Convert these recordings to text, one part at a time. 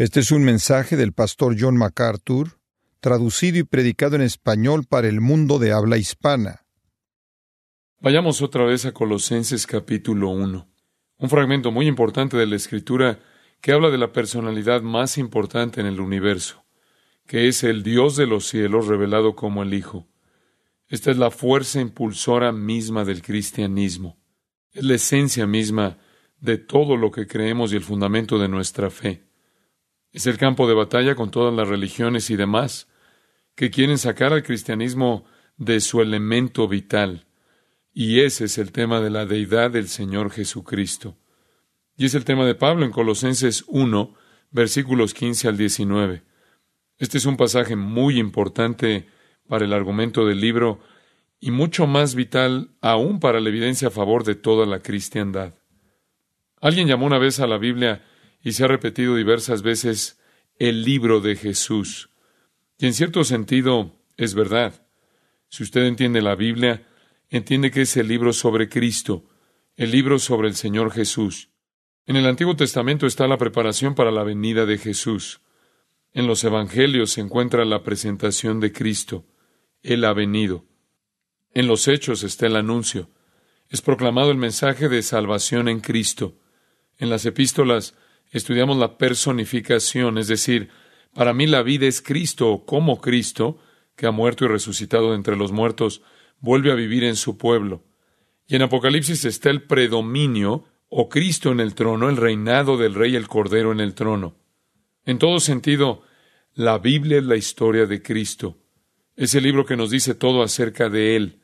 Este es un mensaje del pastor John MacArthur, traducido y predicado en español para el mundo de habla hispana. Vayamos otra vez a Colosenses capítulo 1, un fragmento muy importante de la Escritura que habla de la personalidad más importante en el universo, que es el Dios de los cielos revelado como el Hijo. Esta es la fuerza impulsora misma del cristianismo, es la esencia misma de todo lo que creemos y el fundamento de nuestra fe. Es el campo de batalla con todas las religiones y demás que quieren sacar al cristianismo de su elemento vital. Y ese es el tema de la deidad del Señor Jesucristo. Y es el tema de Pablo en Colosenses 1, versículos 15 al 19. Este es un pasaje muy importante para el argumento del libro y mucho más vital aún para la evidencia a favor de toda la cristiandad. Alguien llamó una vez a la Biblia y se ha repetido diversas veces el libro de Jesús. Y en cierto sentido es verdad. Si usted entiende la Biblia, entiende que es el libro sobre Cristo, el libro sobre el Señor Jesús. En el Antiguo Testamento está la preparación para la venida de Jesús. En los Evangelios se encuentra la presentación de Cristo. Él ha venido. En los Hechos está el anuncio. Es proclamado el mensaje de salvación en Cristo. En las epístolas estudiamos la personificación, es decir, para mí la vida es Cristo como Cristo, que ha muerto y resucitado de entre los muertos, vuelve a vivir en su pueblo. Y en Apocalipsis está el predominio, o Cristo en el trono, el reinado del Rey el Cordero en el trono. En todo sentido, la Biblia es la historia de Cristo. Es el libro que nos dice todo acerca de Él.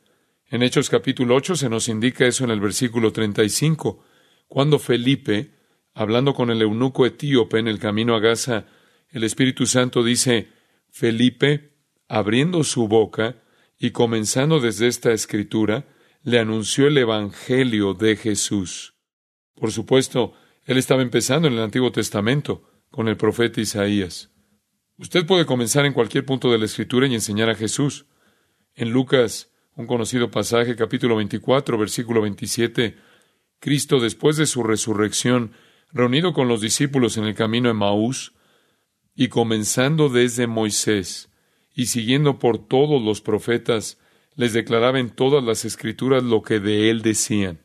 En Hechos capítulo 8 se nos indica eso en el versículo 35, cuando Felipe, hablando con el eunuco etíope en el camino a Gaza, el Espíritu Santo dice, Felipe, abriendo su boca y comenzando desde esta escritura, le anunció el Evangelio de Jesús. Por supuesto, él estaba empezando en el Antiguo Testamento con el profeta Isaías. Usted puede comenzar en cualquier punto de la escritura y enseñar a Jesús. En Lucas, un conocido pasaje, capítulo 24, versículo 27, Cristo, después de su resurrección, reunido con los discípulos en el camino de Maús, y comenzando desde Moisés y siguiendo por todos los profetas, les declaraba en todas las escrituras lo que de él decían.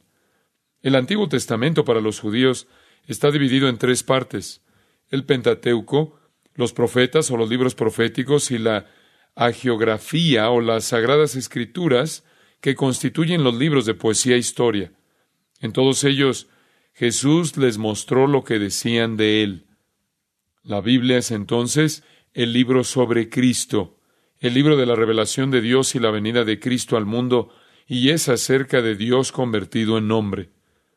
El Antiguo Testamento para los judíos está dividido en tres partes. El Pentateuco, los profetas o los libros proféticos y la agiografía o las sagradas escrituras que constituyen los libros de poesía e historia. En todos ellos Jesús les mostró lo que decían de él. La Biblia es entonces el libro sobre Cristo, el libro de la revelación de Dios y la venida de Cristo al mundo, y es acerca de Dios convertido en hombre.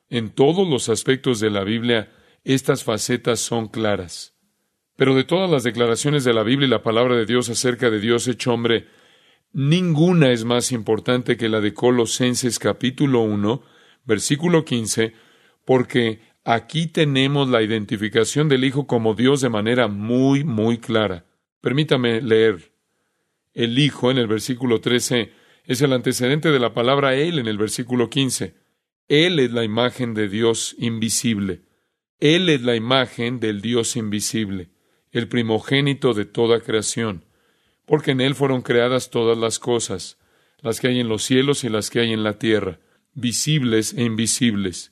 En todos los aspectos de la Biblia, estas facetas son claras. Pero de todas las declaraciones de la Biblia y la palabra de Dios acerca de Dios hecho hombre, ninguna es más importante que la de Colosenses capítulo 1, versículo 15, porque Aquí tenemos la identificación del Hijo como Dios de manera muy, muy clara. Permítame leer. El Hijo en el versículo 13 es el antecedente de la palabra Él en el versículo 15. Él es la imagen de Dios invisible. Él es la imagen del Dios invisible, el primogénito de toda creación, porque en Él fueron creadas todas las cosas, las que hay en los cielos y las que hay en la tierra, visibles e invisibles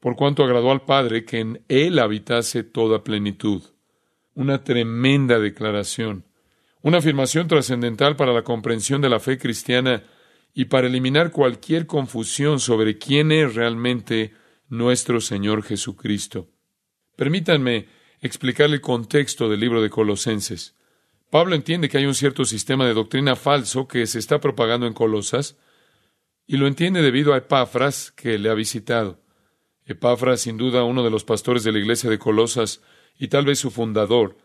por cuanto agradó al Padre que en Él habitase toda plenitud. Una tremenda declaración, una afirmación trascendental para la comprensión de la fe cristiana y para eliminar cualquier confusión sobre quién es realmente nuestro Señor Jesucristo. Permítanme explicar el contexto del libro de Colosenses. Pablo entiende que hay un cierto sistema de doctrina falso que se está propagando en Colosas, y lo entiende debido a Epafras que le ha visitado. Epafras, sin duda uno de los pastores de la iglesia de Colosas y tal vez su fundador,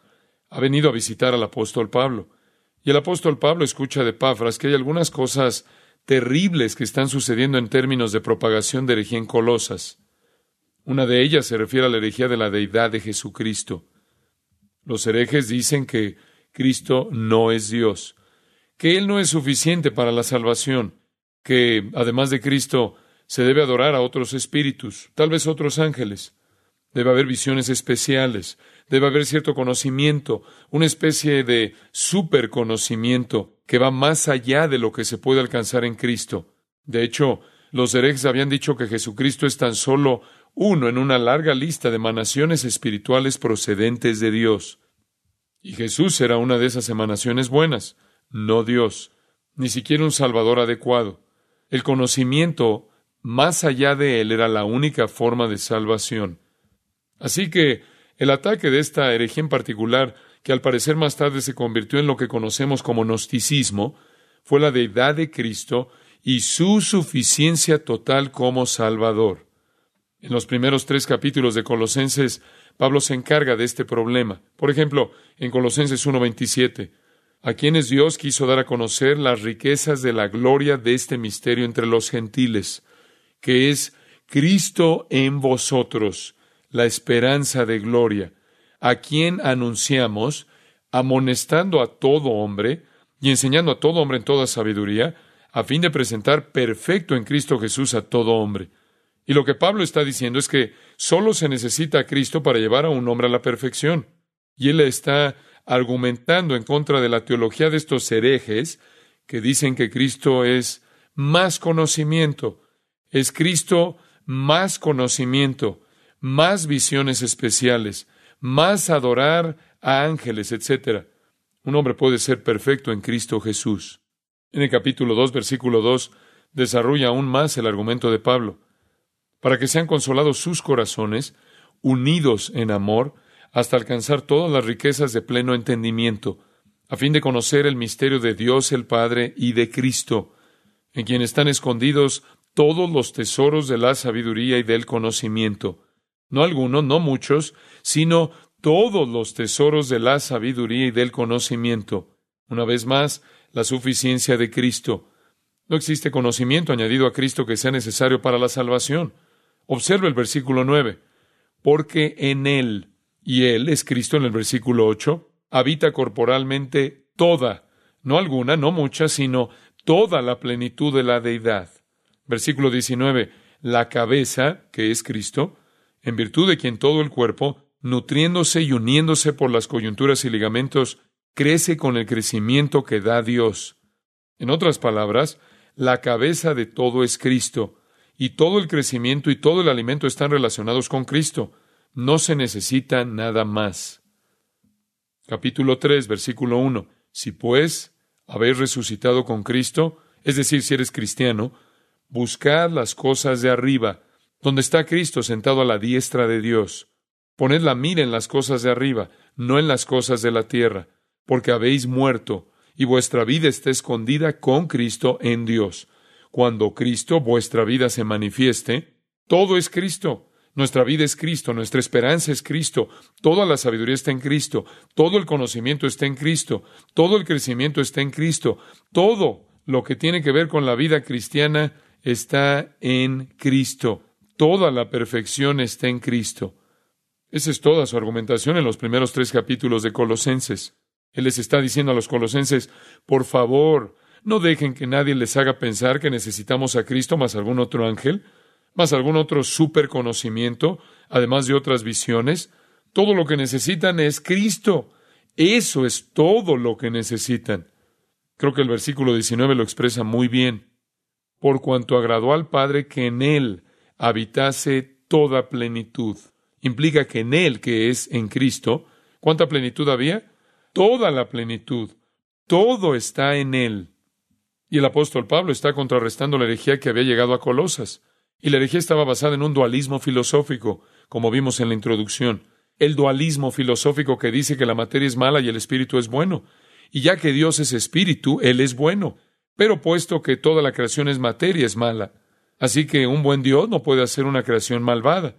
ha venido a visitar al apóstol Pablo. Y el apóstol Pablo escucha de Pafras que hay algunas cosas terribles que están sucediendo en términos de propagación de herejía en Colosas. Una de ellas se refiere a la herejía de la deidad de Jesucristo. Los herejes dicen que Cristo no es Dios, que Él no es suficiente para la salvación, que además de Cristo se debe adorar a otros espíritus, tal vez otros ángeles. Debe haber visiones especiales, debe haber cierto conocimiento, una especie de superconocimiento que va más allá de lo que se puede alcanzar en Cristo. De hecho, los herejes habían dicho que Jesucristo es tan solo uno en una larga lista de emanaciones espirituales procedentes de Dios. Y Jesús era una de esas emanaciones buenas, no Dios, ni siquiera un Salvador adecuado. El conocimiento más allá de él era la única forma de salvación. Así que el ataque de esta herejía en particular, que al parecer más tarde se convirtió en lo que conocemos como gnosticismo, fue la deidad de Cristo y su suficiencia total como Salvador. En los primeros tres capítulos de Colosenses, Pablo se encarga de este problema. Por ejemplo, en Colosenses 1.27, a quienes Dios quiso dar a conocer las riquezas de la gloria de este misterio entre los gentiles, que es Cristo en vosotros, la esperanza de gloria, a quien anunciamos, amonestando a todo hombre y enseñando a todo hombre en toda sabiduría, a fin de presentar perfecto en Cristo Jesús a todo hombre. Y lo que Pablo está diciendo es que solo se necesita a Cristo para llevar a un hombre a la perfección. Y él está argumentando en contra de la teología de estos herejes que dicen que Cristo es más conocimiento, es Cristo más conocimiento, más visiones especiales, más adorar a ángeles, etc. Un hombre puede ser perfecto en Cristo Jesús. En el capítulo 2, versículo 2, desarrolla aún más el argumento de Pablo para que sean consolados sus corazones, unidos en amor, hasta alcanzar todas las riquezas de pleno entendimiento, a fin de conocer el misterio de Dios el Padre y de Cristo, en quien están escondidos todos los tesoros de la sabiduría y del conocimiento. No algunos, no muchos, sino todos los tesoros de la sabiduría y del conocimiento. Una vez más, la suficiencia de Cristo. No existe conocimiento añadido a Cristo que sea necesario para la salvación. Observa el versículo 9. Porque en Él, y Él es Cristo en el versículo 8, habita corporalmente toda, no alguna, no mucha, sino toda la plenitud de la deidad. Versículo 19. La cabeza, que es Cristo, en virtud de quien todo el cuerpo, nutriéndose y uniéndose por las coyunturas y ligamentos, crece con el crecimiento que da Dios. En otras palabras, la cabeza de todo es Cristo, y todo el crecimiento y todo el alimento están relacionados con Cristo. No se necesita nada más. Capítulo 3, versículo 1. Si pues habéis resucitado con Cristo, es decir, si eres cristiano, buscad las cosas de arriba, donde está Cristo sentado a la diestra de Dios. Poned la mira en las cosas de arriba, no en las cosas de la tierra, porque habéis muerto, y vuestra vida está escondida con Cristo en Dios. Cuando Cristo, vuestra vida, se manifieste, todo es Cristo. Nuestra vida es Cristo, nuestra esperanza es Cristo, toda la sabiduría está en Cristo, todo el conocimiento está en Cristo, todo el crecimiento está en Cristo, todo lo que tiene que ver con la vida cristiana está en Cristo, toda la perfección está en Cristo. Esa es toda su argumentación en los primeros tres capítulos de Colosenses. Él les está diciendo a los colosenses, por favor, no dejen que nadie les haga pensar que necesitamos a Cristo más algún otro ángel, más algún otro superconocimiento, además de otras visiones. Todo lo que necesitan es Cristo. Eso es todo lo que necesitan. Creo que el versículo 19 lo expresa muy bien. Por cuanto agradó al Padre que en Él habitase toda plenitud. Implica que en Él, que es en Cristo, ¿cuánta plenitud había? Toda la plenitud. Todo está en Él. Y el apóstol Pablo está contrarrestando la herejía que había llegado a Colosas. Y la herejía estaba basada en un dualismo filosófico, como vimos en la introducción. El dualismo filosófico que dice que la materia es mala y el espíritu es bueno. Y ya que Dios es espíritu, Él es bueno. Pero puesto que toda la creación es materia, es mala. Así que un buen Dios no puede hacer una creación malvada.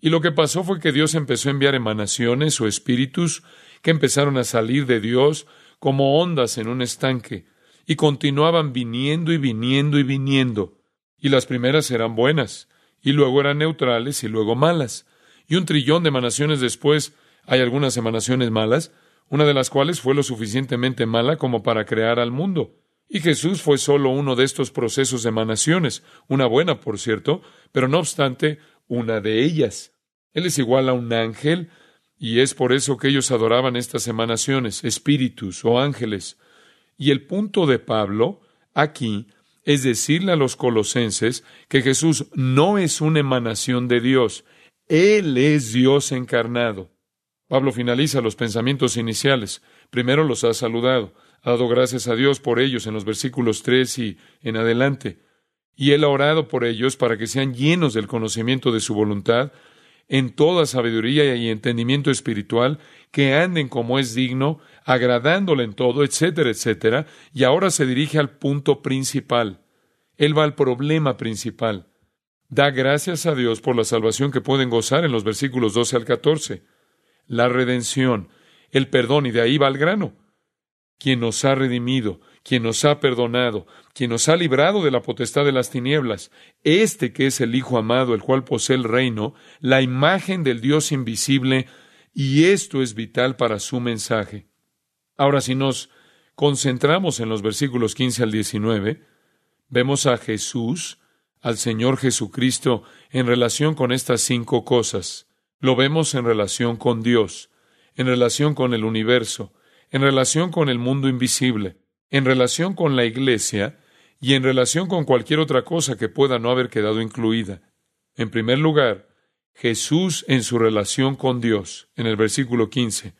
Y lo que pasó fue que Dios empezó a enviar emanaciones o espíritus que empezaron a salir de Dios como ondas en un estanque, y continuaban viniendo y viniendo y viniendo. Y las primeras eran buenas, y luego eran neutrales y luego malas. Y un trillón de emanaciones después hay algunas emanaciones malas, una de las cuales fue lo suficientemente mala como para crear al mundo. Y Jesús fue solo uno de estos procesos de emanaciones, una buena, por cierto, pero no obstante, una de ellas. Él es igual a un ángel, y es por eso que ellos adoraban estas emanaciones, espíritus o ángeles. Y el punto de Pablo aquí es decirle a los colosenses que Jesús no es una emanación de Dios, Él es Dios encarnado. Pablo finaliza los pensamientos iniciales. Primero los ha saludado, dado gracias a Dios por ellos en los versículos tres y en adelante. Y él ha orado por ellos para que sean llenos del conocimiento de su voluntad, en toda sabiduría y entendimiento espiritual, que anden como es digno, agradándole en todo, etcétera, etcétera, y ahora se dirige al punto principal. Él va al problema principal. Da gracias a Dios por la salvación que pueden gozar en los versículos 12 al 14. La redención, el perdón, y de ahí va el grano. Quien nos ha redimido, quien nos ha perdonado, quien nos ha librado de la potestad de las tinieblas, este que es el Hijo amado, el cual posee el reino, la imagen del Dios invisible, y esto es vital para su mensaje. Ahora, si nos concentramos en los versículos 15 al 19, vemos a Jesús, al Señor Jesucristo, en relación con estas cinco cosas. Lo vemos en relación con Dios, en relación con el universo, en relación con el mundo invisible, en relación con la Iglesia y en relación con cualquier otra cosa que pueda no haber quedado incluida. En primer lugar, Jesús en su relación con Dios, en el versículo 15.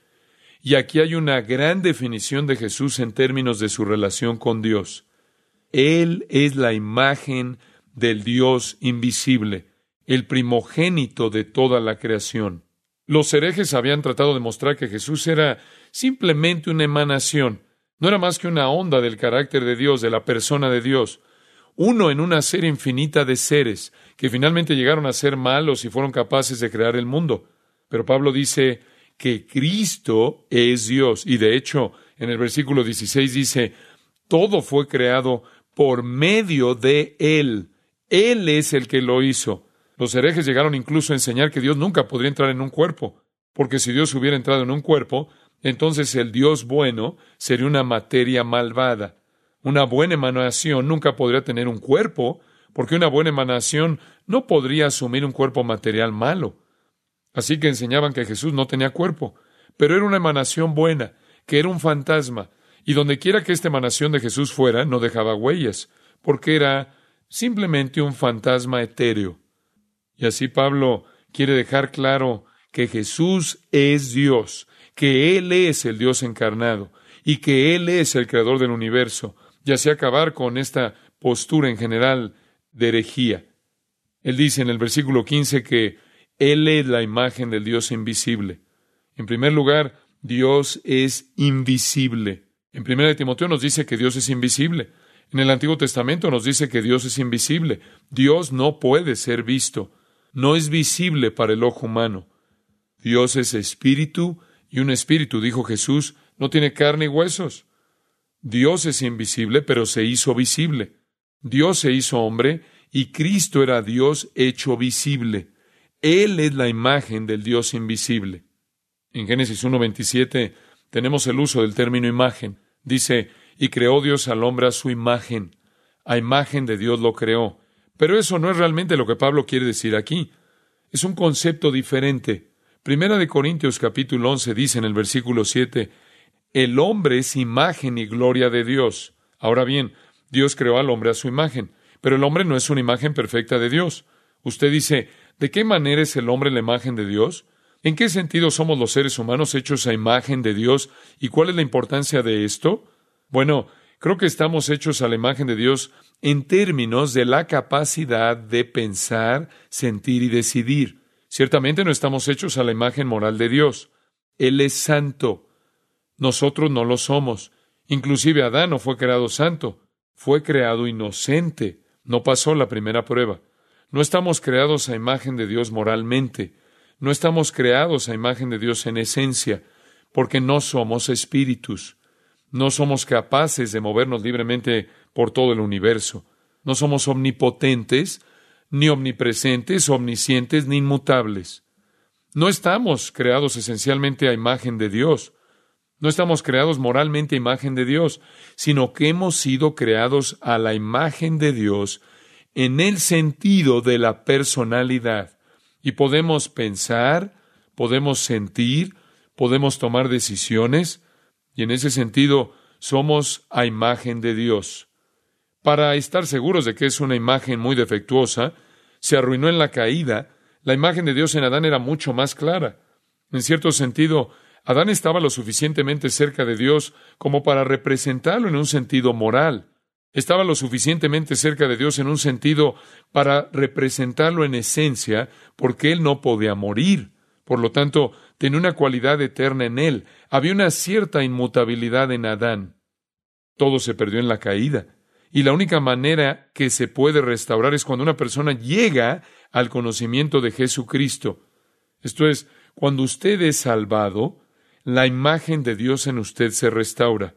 Y aquí hay una gran definición de Jesús en términos de su relación con Dios. Él es la imagen del Dios invisible, el primogénito de toda la creación. Los herejes habían tratado de mostrar que Jesús era simplemente una emanación, no era más que una onda del carácter de Dios, de la persona de Dios, uno en una serie infinita de seres que finalmente llegaron a ser malos y fueron capaces de crear el mundo. Pero Pablo dice que Cristo es Dios y de hecho en el versículo 16 dice, todo fue creado por medio de Él. Él es el que lo hizo. Los herejes llegaron incluso a enseñar que Dios nunca podría entrar en un cuerpo, porque si Dios hubiera entrado en un cuerpo, entonces el Dios bueno sería una materia malvada. Una buena emanación nunca podría tener un cuerpo, porque una buena emanación no podría asumir un cuerpo material malo. Así que enseñaban que Jesús no tenía cuerpo, pero era una emanación buena, que era un fantasma, y donde quiera que esta emanación de Jesús fuera, no dejaba huellas, porque era simplemente un fantasma etéreo. Y así Pablo quiere dejar claro que Jesús es Dios, que Él es el Dios encarnado y que Él es el creador del universo, y así acabar con esta postura en general de herejía. Él dice en el versículo 15 que Él es la imagen del Dios invisible. En primer lugar, Dios es invisible. En primera de Timoteo nos dice que Dios es invisible. En el Antiguo Testamento nos dice que Dios es invisible. Dios no puede ser visto no es visible para el ojo humano. Dios es espíritu y un espíritu, dijo Jesús, no tiene carne y huesos. Dios es invisible, pero se hizo visible. Dios se hizo hombre y Cristo era Dios hecho visible. Él es la imagen del Dios invisible. En Génesis 1.27 tenemos el uso del término imagen. Dice, y creó Dios al hombre a su imagen. A imagen de Dios lo creó. Pero eso no es realmente lo que Pablo quiere decir aquí. Es un concepto diferente. Primera de Corintios capítulo 11 dice en el versículo 7, el hombre es imagen y gloria de Dios. Ahora bien, Dios creó al hombre a su imagen, pero el hombre no es una imagen perfecta de Dios. Usted dice, ¿de qué manera es el hombre la imagen de Dios? ¿En qué sentido somos los seres humanos hechos a imagen de Dios? ¿Y cuál es la importancia de esto? Bueno, creo que estamos hechos a la imagen de Dios en términos de la capacidad de pensar, sentir y decidir. Ciertamente no estamos hechos a la imagen moral de Dios. Él es santo. Nosotros no lo somos. Inclusive Adán no fue creado santo, fue creado inocente. No pasó la primera prueba. No estamos creados a imagen de Dios moralmente. No estamos creados a imagen de Dios en esencia, porque no somos espíritus. No somos capaces de movernos libremente por todo el universo. No somos omnipotentes, ni omnipresentes, omniscientes, ni inmutables. No estamos creados esencialmente a imagen de Dios. No estamos creados moralmente a imagen de Dios, sino que hemos sido creados a la imagen de Dios en el sentido de la personalidad. Y podemos pensar, podemos sentir, podemos tomar decisiones, y en ese sentido somos a imagen de Dios. Para estar seguros de que es una imagen muy defectuosa, se arruinó en la caída, la imagen de Dios en Adán era mucho más clara. En cierto sentido, Adán estaba lo suficientemente cerca de Dios como para representarlo en un sentido moral. Estaba lo suficientemente cerca de Dios en un sentido para representarlo en esencia, porque él no podía morir. Por lo tanto, tenía una cualidad eterna en él. Había una cierta inmutabilidad en Adán. Todo se perdió en la caída. Y la única manera que se puede restaurar es cuando una persona llega al conocimiento de Jesucristo. Esto es, cuando usted es salvado, la imagen de Dios en usted se restaura.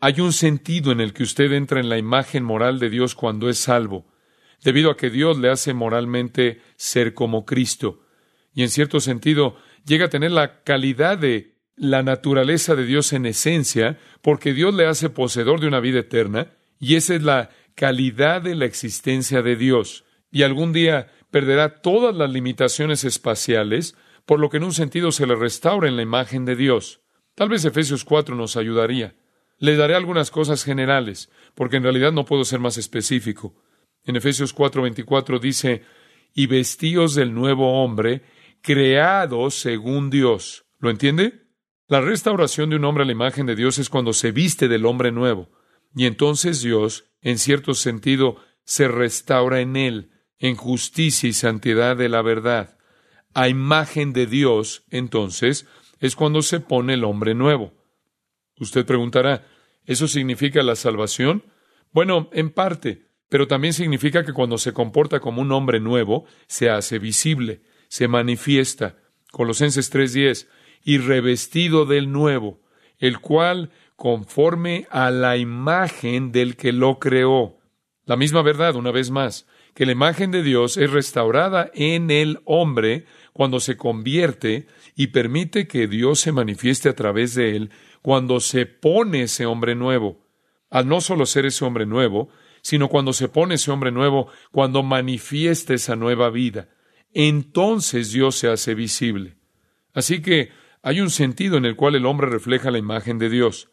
Hay un sentido en el que usted entra en la imagen moral de Dios cuando es salvo, debido a que Dios le hace moralmente ser como Cristo. Y en cierto sentido, llega a tener la calidad de la naturaleza de Dios en esencia, porque Dios le hace poseedor de una vida eterna, y esa es la calidad de la existencia de Dios. Y algún día perderá todas las limitaciones espaciales, por lo que en un sentido se le restaura en la imagen de Dios. Tal vez Efesios 4 nos ayudaría. Le daré algunas cosas generales, porque en realidad no puedo ser más específico. En Efesios 4:24 dice, y vestíos del nuevo hombre, creado según Dios. ¿Lo entiende? La restauración de un hombre a la imagen de Dios es cuando se viste del hombre nuevo. Y entonces Dios, en cierto sentido, se restaura en él, en justicia y santidad de la verdad a imagen de Dios, entonces, es cuando se pone el hombre nuevo. Usted preguntará, ¿eso significa la salvación? Bueno, en parte, pero también significa que cuando se comporta como un hombre nuevo, se hace visible, se manifiesta. Colosenses 3:10, y revestido del nuevo, el cual conforme a la imagen del que lo creó. La misma verdad, una vez más, que la imagen de Dios es restaurada en el hombre cuando se convierte y permite que Dios se manifieste a través de él, cuando se pone ese hombre nuevo. Al no solo ser ese hombre nuevo, sino cuando se pone ese hombre nuevo, cuando manifiesta esa nueva vida. Entonces Dios se hace visible. Así que hay un sentido en el cual el hombre refleja la imagen de Dios.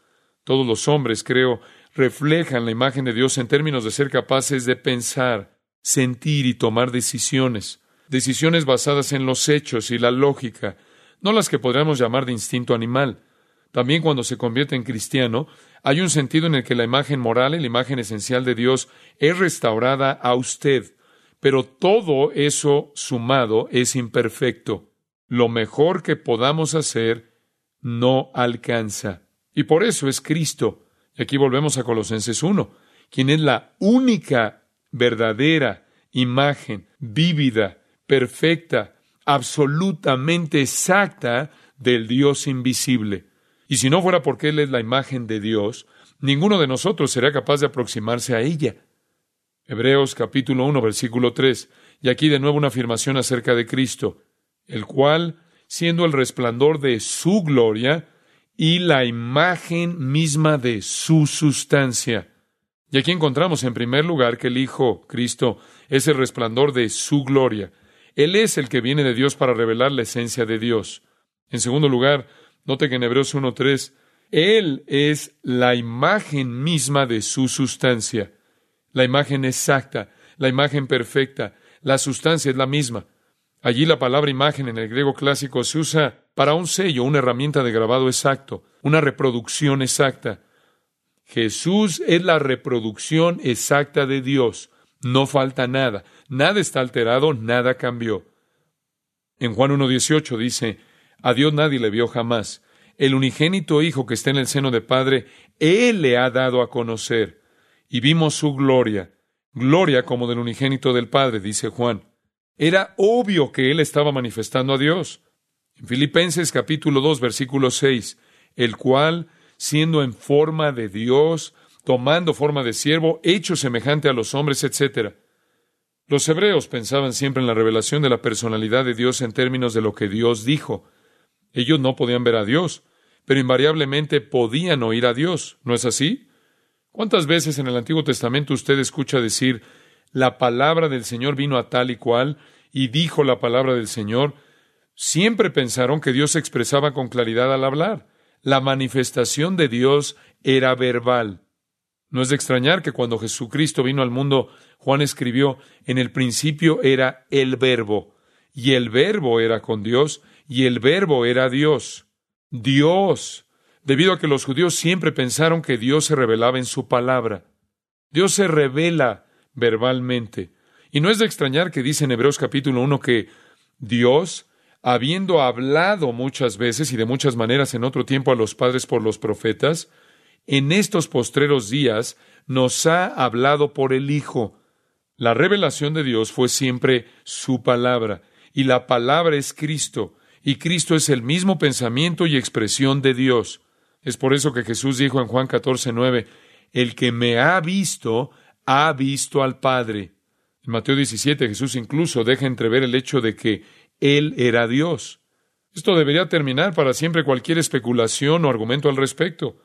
Todos los hombres, creo, reflejan la imagen de Dios en términos de ser capaces de pensar, sentir y tomar decisiones decisiones basadas en los hechos y la lógica, no las que podríamos llamar de instinto animal. También cuando se convierte en cristiano, hay un sentido en el que la imagen moral y la imagen esencial de Dios es restaurada a usted, pero todo eso sumado es imperfecto. Lo mejor que podamos hacer no alcanza. Y por eso es Cristo. Y aquí volvemos a Colosenses 1, quien es la única verdadera imagen vívida perfecta, absolutamente exacta del Dios invisible. Y si no fuera porque Él es la imagen de Dios, ninguno de nosotros sería capaz de aproximarse a ella. Hebreos capítulo 1, versículo 3. Y aquí de nuevo una afirmación acerca de Cristo, el cual, siendo el resplandor de su gloria y la imagen misma de su sustancia. Y aquí encontramos en primer lugar que el Hijo, Cristo, es el resplandor de su gloria. Él es el que viene de Dios para revelar la esencia de Dios. En segundo lugar, note que en Hebreos 1.3, Él es la imagen misma de su sustancia, la imagen exacta, la imagen perfecta, la sustancia es la misma. Allí la palabra imagen en el griego clásico se usa para un sello, una herramienta de grabado exacto, una reproducción exacta. Jesús es la reproducción exacta de Dios. No falta nada, nada está alterado, nada cambió. En Juan 1.18 dice, a Dios nadie le vio jamás. El unigénito Hijo que está en el seno de Padre, Él le ha dado a conocer. Y vimos su gloria, gloria como del unigénito del Padre, dice Juan. Era obvio que Él estaba manifestando a Dios. En Filipenses capítulo 2, versículo 6, el cual, siendo en forma de Dios, tomando forma de siervo, hecho semejante a los hombres, etc. Los hebreos pensaban siempre en la revelación de la personalidad de Dios en términos de lo que Dios dijo. Ellos no podían ver a Dios, pero invariablemente podían oír a Dios. ¿No es así? ¿Cuántas veces en el Antiguo Testamento usted escucha decir, la palabra del Señor vino a tal y cual, y dijo la palabra del Señor? Siempre pensaron que Dios se expresaba con claridad al hablar. La manifestación de Dios era verbal. No es de extrañar que cuando Jesucristo vino al mundo, Juan escribió, en el principio era el verbo, y el verbo era con Dios, y el verbo era Dios. Dios, debido a que los judíos siempre pensaron que Dios se revelaba en su palabra. Dios se revela verbalmente. Y no es de extrañar que dice en Hebreos capítulo 1 que Dios, habiendo hablado muchas veces y de muchas maneras en otro tiempo a los padres por los profetas, en estos postreros días nos ha hablado por el Hijo. La revelación de Dios fue siempre su palabra, y la palabra es Cristo, y Cristo es el mismo pensamiento y expresión de Dios. Es por eso que Jesús dijo en Juan 14, 9, El que me ha visto, ha visto al Padre. En Mateo 17 Jesús incluso deja entrever el hecho de que Él era Dios. Esto debería terminar para siempre cualquier especulación o argumento al respecto.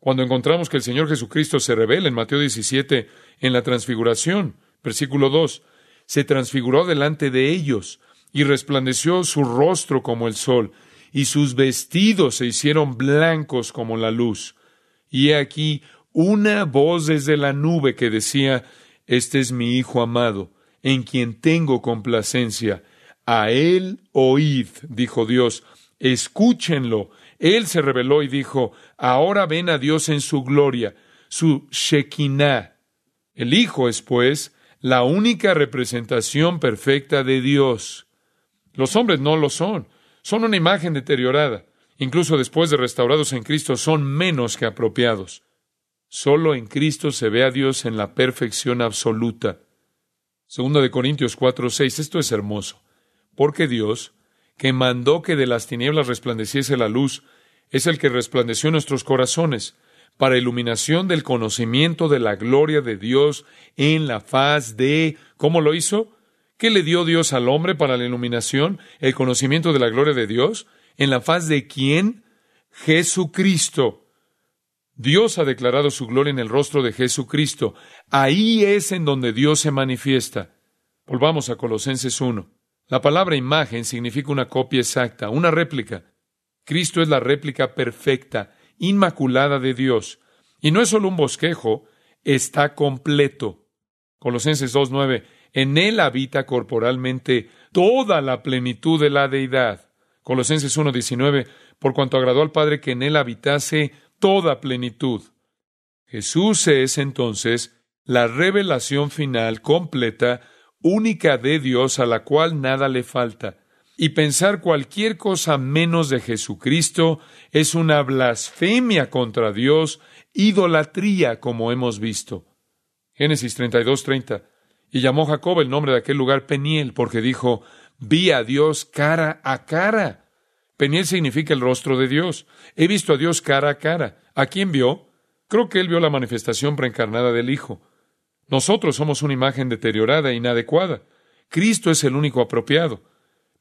Cuando encontramos que el Señor Jesucristo se revela en Mateo 17 en la transfiguración, versículo 2, se transfiguró delante de ellos y resplandeció su rostro como el sol, y sus vestidos se hicieron blancos como la luz. Y he aquí una voz desde la nube que decía, Este es mi Hijo amado, en quien tengo complacencia. A él oíd, dijo Dios, escúchenlo. Él se reveló y dijo, Ahora ven a Dios en su gloria, su Shekinah. El Hijo es, pues, la única representación perfecta de Dios. Los hombres no lo son, son una imagen deteriorada. Incluso después de restaurados en Cristo son menos que apropiados. Solo en Cristo se ve a Dios en la perfección absoluta. Segundo de Corintios 4, 6. Esto es hermoso. Porque Dios, que mandó que de las tinieblas resplandeciese la luz, es el que resplandeció nuestros corazones para iluminación del conocimiento de la gloria de Dios en la faz de... ¿Cómo lo hizo? ¿Qué le dio Dios al hombre para la iluminación? El conocimiento de la gloria de Dios. ¿En la faz de quién? Jesucristo. Dios ha declarado su gloria en el rostro de Jesucristo. Ahí es en donde Dios se manifiesta. Volvamos a Colosenses 1. La palabra imagen significa una copia exacta, una réplica. Cristo es la réplica perfecta, inmaculada de Dios. Y no es solo un bosquejo, está completo. Colosenses 2.9. En él habita corporalmente toda la plenitud de la deidad. Colosenses 1.19. Por cuanto agradó al Padre que en él habitase toda plenitud. Jesús es entonces la revelación final completa, única de Dios a la cual nada le falta y pensar cualquier cosa menos de Jesucristo es una blasfemia contra Dios, idolatría, como hemos visto. Génesis 32:30. Y llamó Jacob el nombre de aquel lugar Peniel, porque dijo, vi a Dios cara a cara. Peniel significa el rostro de Dios. He visto a Dios cara a cara. ¿A quién vio? Creo que él vio la manifestación preencarnada del Hijo. Nosotros somos una imagen deteriorada e inadecuada. Cristo es el único apropiado.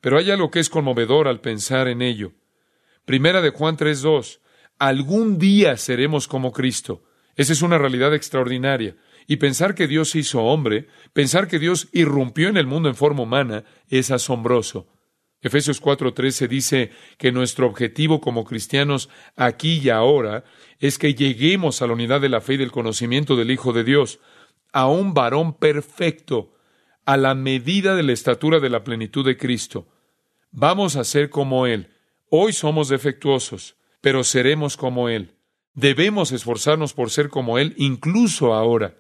Pero hay algo que es conmovedor al pensar en ello. Primera de Juan 3.2. Algún día seremos como Cristo. Esa es una realidad extraordinaria. Y pensar que Dios hizo hombre, pensar que Dios irrumpió en el mundo en forma humana, es asombroso. Efesios 4:13 dice que nuestro objetivo como cristianos aquí y ahora es que lleguemos a la unidad de la fe y del conocimiento del Hijo de Dios, a un varón perfecto, a la medida de la estatura de la plenitud de Cristo. Vamos a ser como Él. Hoy somos defectuosos, pero seremos como Él. Debemos esforzarnos por ser como Él, incluso ahora.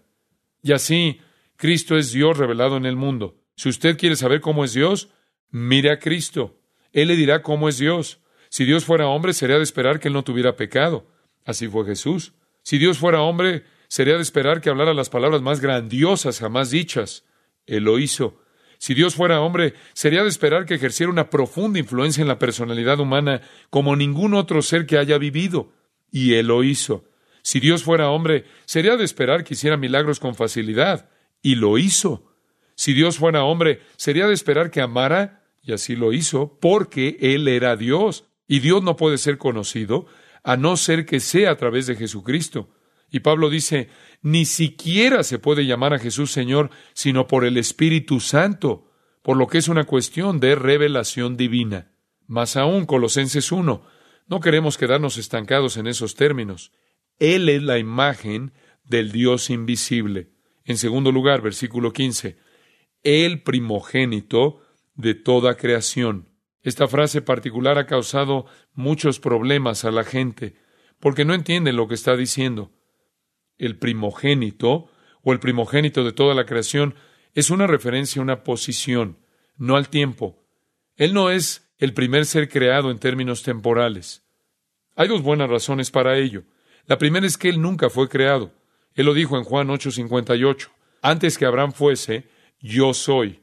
Y así, Cristo es Dios revelado en el mundo. Si usted quiere saber cómo es Dios, mire a Cristo. Él le dirá cómo es Dios. Si Dios fuera hombre, sería de esperar que Él no tuviera pecado. Así fue Jesús. Si Dios fuera hombre, sería de esperar que hablara las palabras más grandiosas jamás dichas. Él lo hizo. Si Dios fuera hombre, sería de esperar que ejerciera una profunda influencia en la personalidad humana como ningún otro ser que haya vivido. y Él lo hizo. Si Dios fuera hombre, sería de esperar que hiciera milagros con facilidad, y lo hizo. Si Dios fuera hombre, sería de esperar que amara, y así lo hizo, porque Él era Dios, y Dios no puede ser conocido a no ser que sea a través de Jesucristo. Y Pablo dice, ni siquiera se puede llamar a Jesús Señor, sino por el Espíritu Santo, por lo que es una cuestión de revelación divina. Más aún, Colosenses 1, no queremos quedarnos estancados en esos términos. Él es la imagen del Dios invisible. En segundo lugar, versículo 15, el primogénito de toda creación. Esta frase particular ha causado muchos problemas a la gente, porque no entienden lo que está diciendo. El primogénito, o el primogénito de toda la creación, es una referencia a una posición, no al tiempo. Él no es el primer ser creado en términos temporales. Hay dos buenas razones para ello. La primera es que Él nunca fue creado. Él lo dijo en Juan 8:58. Antes que Abraham fuese, yo soy.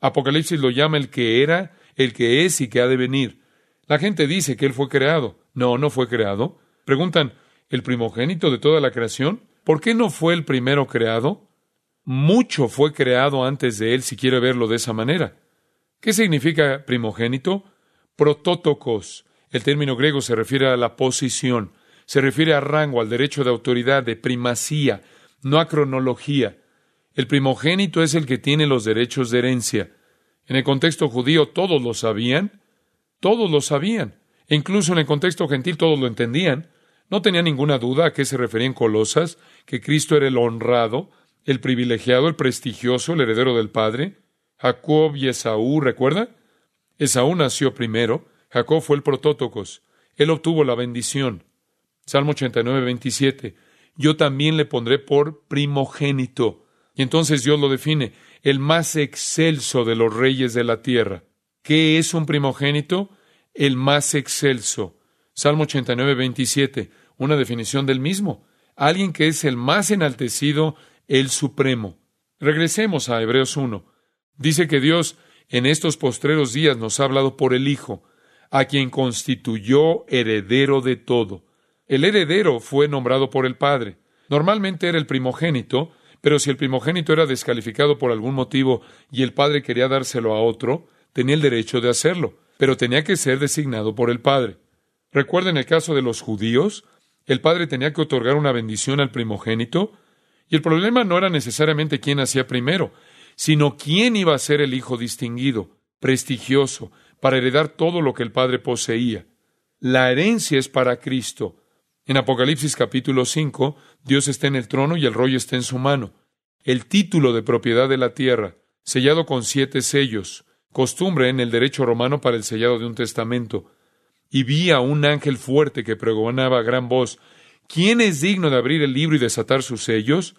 Apocalipsis lo llama el que era, el que es y que ha de venir. La gente dice que Él fue creado. No, no fue creado. Preguntan, ¿el primogénito de toda la creación? ¿Por qué no fue el primero creado? Mucho fue creado antes de Él, si quiere verlo de esa manera. ¿Qué significa primogénito? Protótocos. El término griego se refiere a la posición, se refiere a rango, al derecho de autoridad, de primacía, no a cronología. El primogénito es el que tiene los derechos de herencia. En el contexto judío todos lo sabían, todos lo sabían, e incluso en el contexto gentil todos lo entendían. No tenía ninguna duda a qué se referían Colosas, que Cristo era el honrado, el privilegiado, el prestigioso, el heredero del Padre. Jacob y Esaú, ¿recuerda? Esaú nació primero, Jacob fue el protótocos, él obtuvo la bendición. Salmo 89, 27. Yo también le pondré por primogénito. Y entonces Dios lo define, el más excelso de los reyes de la tierra. ¿Qué es un primogénito? El más excelso. Salmo 89, 27. Una definición del mismo. Alguien que es el más enaltecido, el supremo. Regresemos a Hebreos 1. Dice que Dios en estos postreros días nos ha hablado por el Hijo, a quien constituyó heredero de todo. El heredero fue nombrado por el Padre. Normalmente era el primogénito, pero si el primogénito era descalificado por algún motivo y el Padre quería dárselo a otro, tenía el derecho de hacerlo, pero tenía que ser designado por el Padre. Recuerden el caso de los judíos, el Padre tenía que otorgar una bendición al primogénito, y el problema no era necesariamente quién hacía primero, sino quién iba a ser el hijo distinguido, prestigioso, para heredar todo lo que el Padre poseía. La herencia es para Cristo. En Apocalipsis capítulo 5, Dios está en el trono y el rollo está en su mano. El título de propiedad de la tierra, sellado con siete sellos, costumbre en el derecho romano para el sellado de un testamento. Y vi a un ángel fuerte que pregonaba a gran voz, ¿quién es digno de abrir el libro y desatar sus sellos?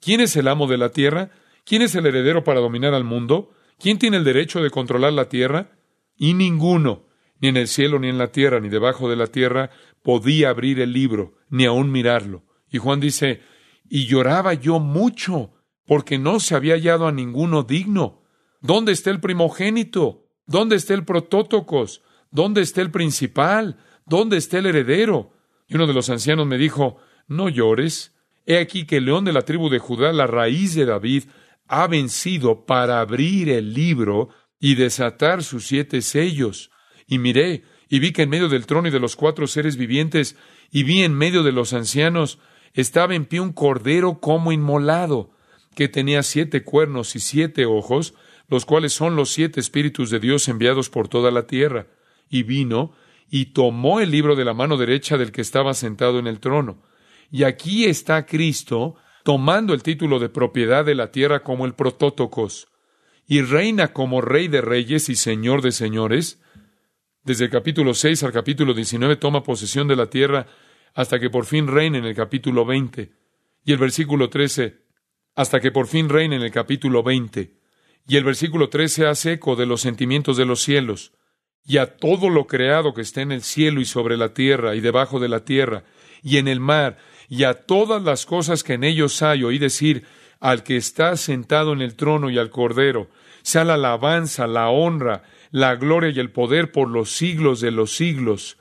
¿Quién es el amo de la tierra? ¿Quién es el heredero para dominar al mundo? ¿Quién tiene el derecho de controlar la tierra? Y ninguno, ni en el cielo, ni en la tierra, ni debajo de la tierra, podía abrir el libro, ni aun mirarlo. Y Juan dice, y lloraba yo mucho, porque no se había hallado a ninguno digno. ¿Dónde está el primogénito? ¿Dónde está el protótocos? ¿Dónde está el principal? ¿Dónde está el heredero? Y uno de los ancianos me dijo, no llores. He aquí que el león de la tribu de Judá, la raíz de David, ha vencido para abrir el libro y desatar sus siete sellos. Y miré, y vi que en medio del trono y de los cuatro seres vivientes, y vi en medio de los ancianos, estaba en pie un cordero como inmolado, que tenía siete cuernos y siete ojos, los cuales son los siete espíritus de Dios enviados por toda la tierra. Y vino, y tomó el libro de la mano derecha del que estaba sentado en el trono. Y aquí está Cristo, tomando el título de propiedad de la tierra como el protótocos, y reina como rey de reyes y señor de señores. Desde el capítulo 6 al capítulo 19 toma posesión de la tierra hasta que por fin reina en el capítulo 20. Y el versículo 13, hasta que por fin reina en el capítulo 20. Y el versículo 13 hace eco de los sentimientos de los cielos. Y a todo lo creado que está en el cielo y sobre la tierra y debajo de la tierra y en el mar y a todas las cosas que en ellos hay, oí decir, al que está sentado en el trono y al Cordero, sea la alabanza, la honra, la gloria y el poder por los siglos de los siglos.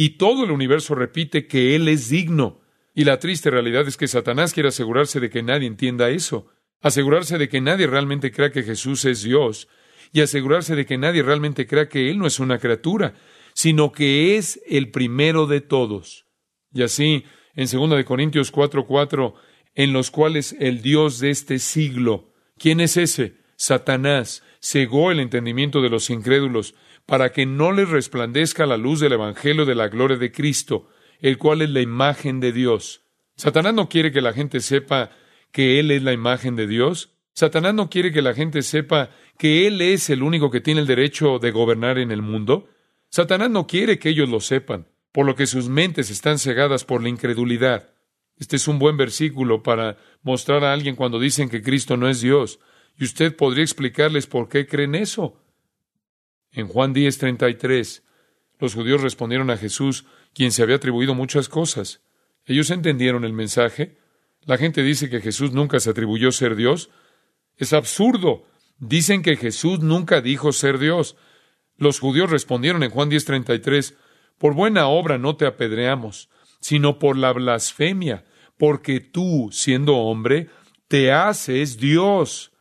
y todo el universo repite que Él es digno. Y la triste realidad es que Satanás quiere asegurarse de que nadie entienda eso, asegurarse de que nadie realmente crea que Jesús es Dios, y asegurarse de que nadie realmente crea que Él no es una criatura, sino que es el primero de todos. Y así, en 2 de Corintios 4:4, en los cuales el Dios de este siglo, ¿quién es ese? Satanás, cegó el entendimiento de los incrédulos, para que no les resplandezca la luz del Evangelio de la gloria de Cristo, el cual es la imagen de Dios. Satanás no quiere que la gente sepa que Él es la imagen de Dios. Satanás no quiere que la gente sepa que Él es el único que tiene el derecho de gobernar en el mundo. Satanás no quiere que ellos lo sepan, por lo que sus mentes están cegadas por la incredulidad. Este es un buen versículo para mostrar a alguien cuando dicen que Cristo no es Dios, y usted podría explicarles por qué creen eso. En Juan 10:33, los judíos respondieron a Jesús, quien se había atribuido muchas cosas. Ellos entendieron el mensaje. La gente dice que Jesús nunca se atribuyó ser Dios. Es absurdo. Dicen que Jesús nunca dijo ser Dios. Los judíos respondieron en Juan 10:33, por buena obra no te apedreamos, sino por la blasfemia, porque tú, siendo hombre, te haces Dios.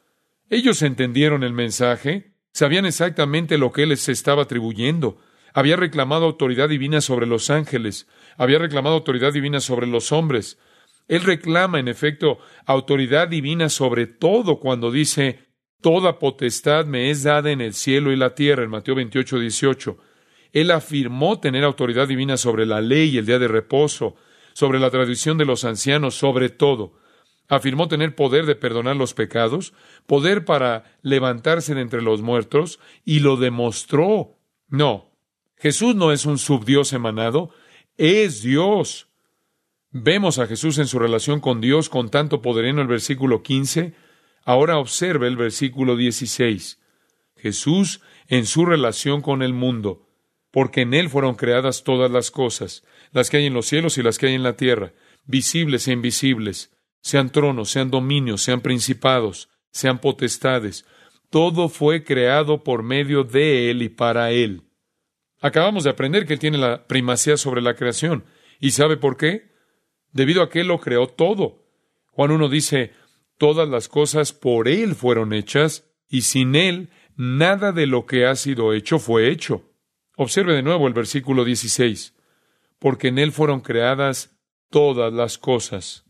Ellos entendieron el mensaje. Sabían exactamente lo que él les estaba atribuyendo. Había reclamado autoridad divina sobre los ángeles, había reclamado autoridad divina sobre los hombres. Él reclama, en efecto, autoridad divina sobre todo cuando dice, Toda potestad me es dada en el cielo y la tierra, en Mateo 28, 18. Él afirmó tener autoridad divina sobre la ley y el día de reposo, sobre la tradición de los ancianos, sobre todo afirmó tener poder de perdonar los pecados, poder para levantarse de entre los muertos, y lo demostró. No, Jesús no es un subdios emanado, es Dios. Vemos a Jesús en su relación con Dios con tanto poder en el versículo 15. Ahora observe el versículo 16. Jesús en su relación con el mundo, porque en Él fueron creadas todas las cosas, las que hay en los cielos y las que hay en la tierra, visibles e invisibles sean tronos, sean dominios, sean principados, sean potestades. Todo fue creado por medio de Él y para Él. Acabamos de aprender que Él tiene la primacía sobre la creación. ¿Y sabe por qué? Debido a que Él lo creó todo. Juan 1 dice, todas las cosas por Él fueron hechas, y sin Él nada de lo que ha sido hecho fue hecho. Observe de nuevo el versículo 16, porque en Él fueron creadas todas las cosas.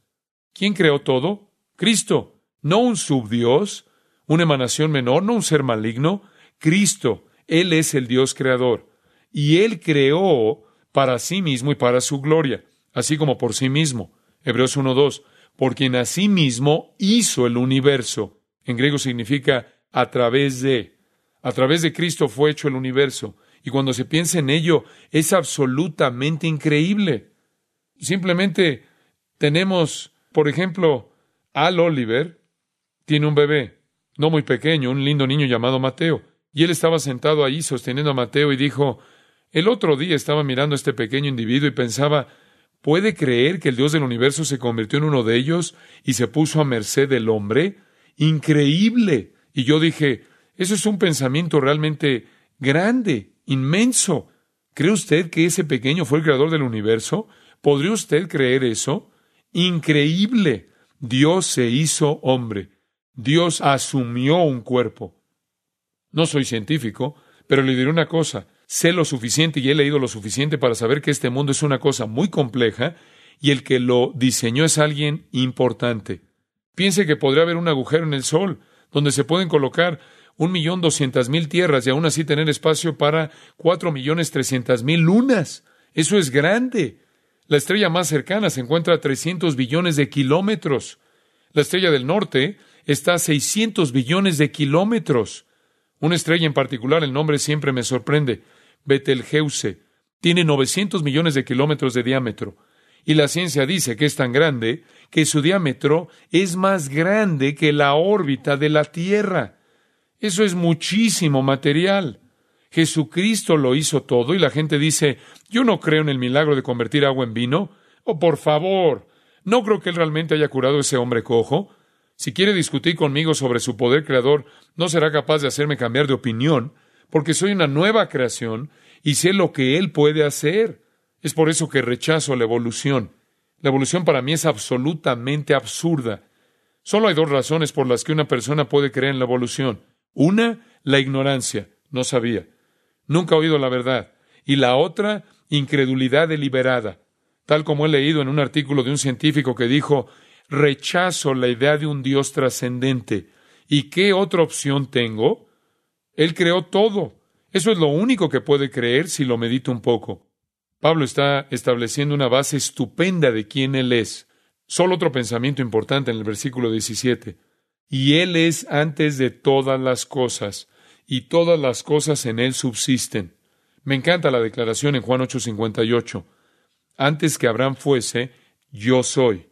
¿Quién creó todo? Cristo, no un subdios, una emanación menor, no un ser maligno. Cristo, Él es el Dios creador. Y Él creó para sí mismo y para su gloria, así como por sí mismo. Hebreos 1.2, por quien a sí mismo hizo el universo. En griego significa a través de. A través de Cristo fue hecho el universo. Y cuando se piensa en ello, es absolutamente increíble. Simplemente tenemos por ejemplo, Al Oliver tiene un bebé, no muy pequeño, un lindo niño llamado Mateo, y él estaba sentado ahí sosteniendo a Mateo y dijo, el otro día estaba mirando a este pequeño individuo y pensaba, ¿puede creer que el Dios del universo se convirtió en uno de ellos y se puso a merced del hombre? Increíble. Y yo dije, eso es un pensamiento realmente grande, inmenso. ¿Cree usted que ese pequeño fue el creador del universo? ¿Podría usted creer eso? Increíble. Dios se hizo hombre. Dios asumió un cuerpo. No soy científico, pero le diré una cosa. Sé lo suficiente y he leído lo suficiente para saber que este mundo es una cosa muy compleja y el que lo diseñó es alguien importante. Piense que podría haber un agujero en el Sol donde se pueden colocar un millón doscientas mil tierras y aún así tener espacio para cuatro millones trescientas mil lunas. Eso es grande. La estrella más cercana se encuentra a 300 billones de kilómetros. La estrella del norte está a 600 billones de kilómetros. Una estrella en particular, el nombre siempre me sorprende, Betelgeuse, tiene 900 millones de kilómetros de diámetro. Y la ciencia dice que es tan grande que su diámetro es más grande que la órbita de la Tierra. Eso es muchísimo material. Jesucristo lo hizo todo y la gente dice, yo no creo en el milagro de convertir agua en vino. Oh, por favor, no creo que él realmente haya curado a ese hombre cojo. Si quiere discutir conmigo sobre su poder creador, no será capaz de hacerme cambiar de opinión, porque soy una nueva creación y sé lo que él puede hacer. Es por eso que rechazo la evolución. La evolución para mí es absolutamente absurda. Solo hay dos razones por las que una persona puede creer en la evolución. Una, la ignorancia. No sabía. Nunca ha oído la verdad. Y la otra, incredulidad deliberada. Tal como he leído en un artículo de un científico que dijo, rechazo la idea de un Dios trascendente. ¿Y qué otra opción tengo? Él creó todo. Eso es lo único que puede creer si lo medita un poco. Pablo está estableciendo una base estupenda de quién Él es. Solo otro pensamiento importante en el versículo 17. Y Él es antes de todas las cosas, y todas las cosas en Él subsisten. Me encanta la declaración en Juan 8:58. Antes que Abraham fuese, yo soy.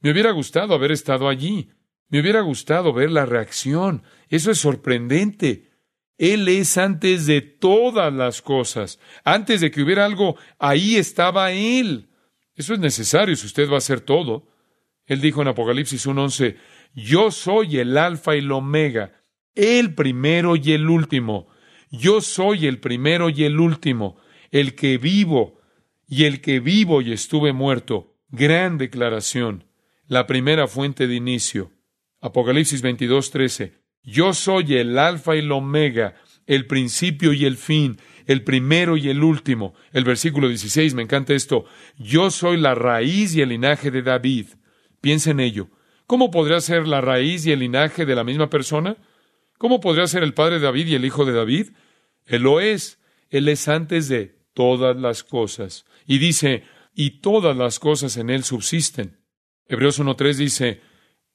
Me hubiera gustado haber estado allí. Me hubiera gustado ver la reacción. Eso es sorprendente. Él es antes de todas las cosas. Antes de que hubiera algo, ahí estaba Él. Eso es necesario si usted va a hacer todo. Él dijo en Apocalipsis 1.11, yo soy el alfa y el omega, el primero y el último. Yo soy el primero y el último, el que vivo y el que vivo y estuve muerto. Gran declaración. La primera fuente de inicio. Apocalipsis 22.13. Yo soy el alfa y el omega, el principio y el fin, el primero y el último. El versículo 16, me encanta esto. Yo soy la raíz y el linaje de David. Piensa en ello. ¿Cómo podría ser la raíz y el linaje de la misma persona? ¿Cómo podría ser el padre de David y el hijo de David? Él lo es. Él es antes de todas las cosas. Y dice, y todas las cosas en él subsisten. Hebreos 1.3 dice,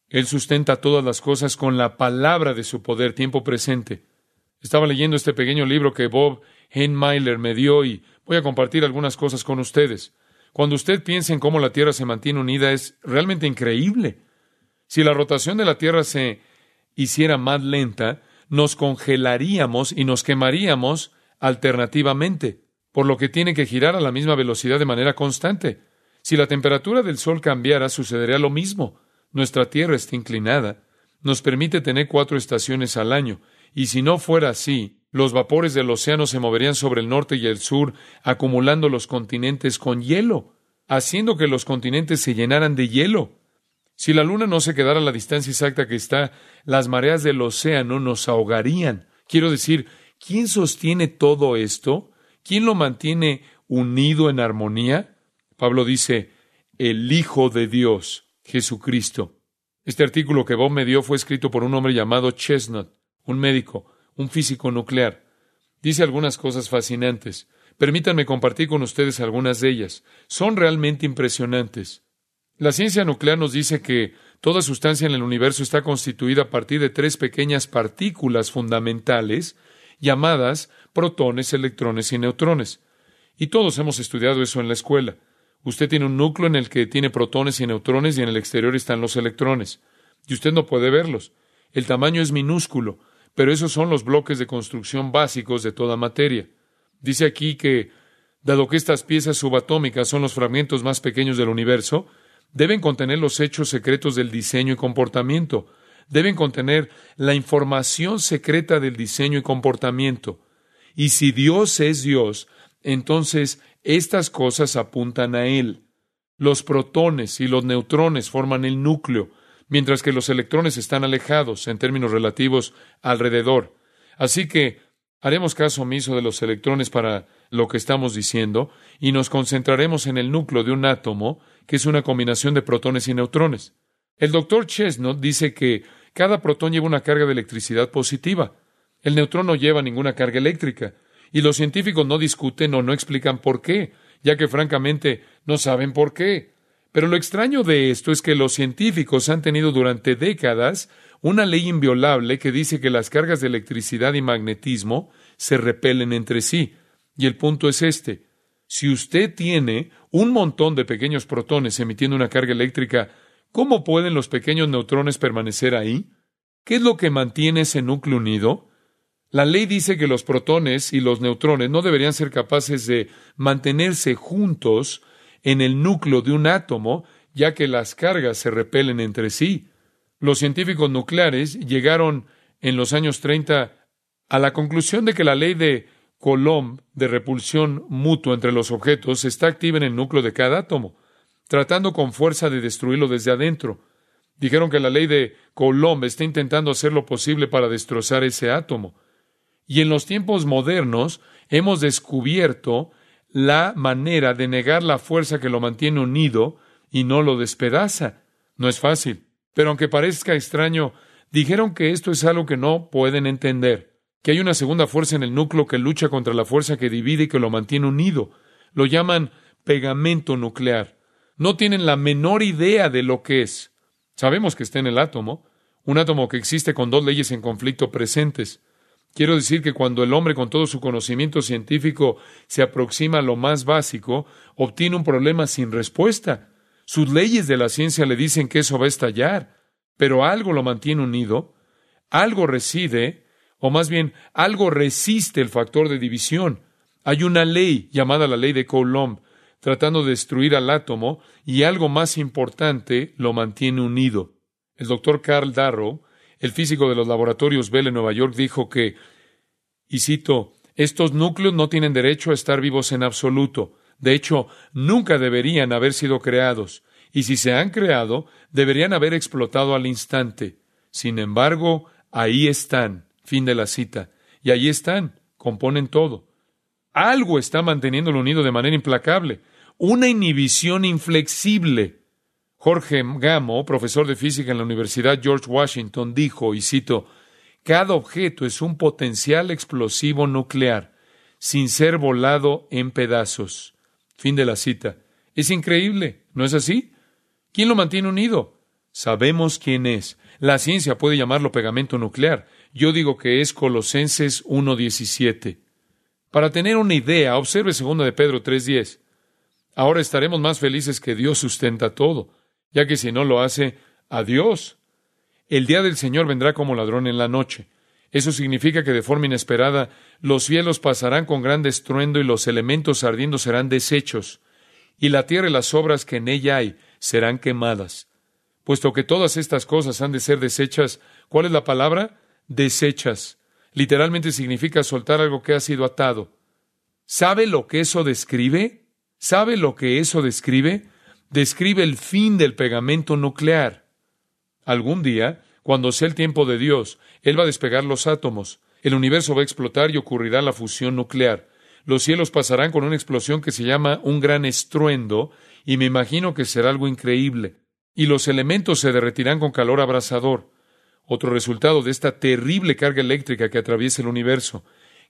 él sustenta todas las cosas con la palabra de su poder, tiempo presente. Estaba leyendo este pequeño libro que Bob Heinmeiler me dio y voy a compartir algunas cosas con ustedes. Cuando usted piensa en cómo la Tierra se mantiene unida, es realmente increíble. Si la rotación de la Tierra se hiciera más lenta, nos congelaríamos y nos quemaríamos alternativamente, por lo que tiene que girar a la misma velocidad de manera constante. Si la temperatura del Sol cambiara, sucedería lo mismo. Nuestra Tierra está inclinada, nos permite tener cuatro estaciones al año, y si no fuera así, los vapores del océano se moverían sobre el norte y el sur, acumulando los continentes con hielo, haciendo que los continentes se llenaran de hielo. Si la luna no se quedara a la distancia exacta que está, las mareas del océano nos ahogarían. Quiero decir, ¿quién sostiene todo esto? ¿Quién lo mantiene unido en armonía? Pablo dice, el Hijo de Dios. Jesucristo. Este artículo que Bob me dio fue escrito por un hombre llamado Chestnut, un médico, un físico nuclear. Dice algunas cosas fascinantes. Permítanme compartir con ustedes algunas de ellas. Son realmente impresionantes. La ciencia nuclear nos dice que toda sustancia en el universo está constituida a partir de tres pequeñas partículas fundamentales llamadas protones, electrones y neutrones. Y todos hemos estudiado eso en la escuela. Usted tiene un núcleo en el que tiene protones y neutrones y en el exterior están los electrones. Y usted no puede verlos. El tamaño es minúsculo, pero esos son los bloques de construcción básicos de toda materia. Dice aquí que, dado que estas piezas subatómicas son los fragmentos más pequeños del universo, deben contener los hechos secretos del diseño y comportamiento, deben contener la información secreta del diseño y comportamiento. Y si Dios es Dios, entonces estas cosas apuntan a Él. Los protones y los neutrones forman el núcleo, mientras que los electrones están alejados en términos relativos alrededor. Así que haremos caso omiso de los electrones para lo que estamos diciendo y nos concentraremos en el núcleo de un átomo, que es una combinación de protones y neutrones. El doctor Chestnut dice que cada protón lleva una carga de electricidad positiva. El neutrón no lleva ninguna carga eléctrica. Y los científicos no discuten o no explican por qué, ya que francamente no saben por qué. Pero lo extraño de esto es que los científicos han tenido durante décadas una ley inviolable que dice que las cargas de electricidad y magnetismo se repelen entre sí. Y el punto es este. Si usted tiene un montón de pequeños protones emitiendo una carga eléctrica, ¿cómo pueden los pequeños neutrones permanecer ahí? ¿Qué es lo que mantiene ese núcleo unido? La ley dice que los protones y los neutrones no deberían ser capaces de mantenerse juntos en el núcleo de un átomo, ya que las cargas se repelen entre sí. Los científicos nucleares llegaron en los años 30 a la conclusión de que la ley de Coulomb de repulsión mutua entre los objetos está activa en el núcleo de cada átomo, tratando con fuerza de destruirlo desde adentro. Dijeron que la ley de Coulomb está intentando hacer lo posible para destrozar ese átomo. Y en los tiempos modernos hemos descubierto la manera de negar la fuerza que lo mantiene unido y no lo despedaza. No es fácil, pero aunque parezca extraño, dijeron que esto es algo que no pueden entender, que hay una segunda fuerza en el núcleo que lucha contra la fuerza que divide y que lo mantiene unido. Lo llaman pegamento nuclear. No tienen la menor idea de lo que es. Sabemos que está en el átomo, un átomo que existe con dos leyes en conflicto presentes. Quiero decir que cuando el hombre con todo su conocimiento científico se aproxima a lo más básico, obtiene un problema sin respuesta. Sus leyes de la ciencia le dicen que eso va a estallar, pero algo lo mantiene unido, algo reside, o más bien algo resiste el factor de división. Hay una ley llamada la ley de Coulomb, tratando de destruir al átomo, y algo más importante lo mantiene unido. El doctor Carl Darrow el físico de los laboratorios Bell en Nueva York dijo que, y cito, estos núcleos no tienen derecho a estar vivos en absoluto. De hecho, nunca deberían haber sido creados. Y si se han creado, deberían haber explotado al instante. Sin embargo, ahí están. Fin de la cita. Y ahí están. Componen todo. Algo está manteniéndolo unido de manera implacable. Una inhibición inflexible. Jorge Gamo, profesor de física en la Universidad George Washington, dijo, y cito, cada objeto es un potencial explosivo nuclear, sin ser volado en pedazos. Fin de la cita. Es increíble, ¿no es así? ¿Quién lo mantiene unido? Sabemos quién es. La ciencia puede llamarlo pegamento nuclear. Yo digo que es Colosenses 1.17. Para tener una idea, observe 2 de Pedro 3.10. Ahora estaremos más felices que Dios sustenta todo ya que si no lo hace, adiós. El día del Señor vendrá como ladrón en la noche. Eso significa que de forma inesperada los cielos pasarán con gran estruendo y los elementos ardiendo serán deshechos, y la tierra y las obras que en ella hay serán quemadas. Puesto que todas estas cosas han de ser deshechas, ¿cuál es la palabra? Deshechas. Literalmente significa soltar algo que ha sido atado. ¿Sabe lo que eso describe? ¿Sabe lo que eso describe? Describe el fin del pegamento nuclear. Algún día, cuando sea el tiempo de Dios, Él va a despegar los átomos, el universo va a explotar y ocurrirá la fusión nuclear. Los cielos pasarán con una explosión que se llama un gran estruendo, y me imagino que será algo increíble. Y los elementos se derretirán con calor abrasador. Otro resultado de esta terrible carga eléctrica que atraviesa el universo.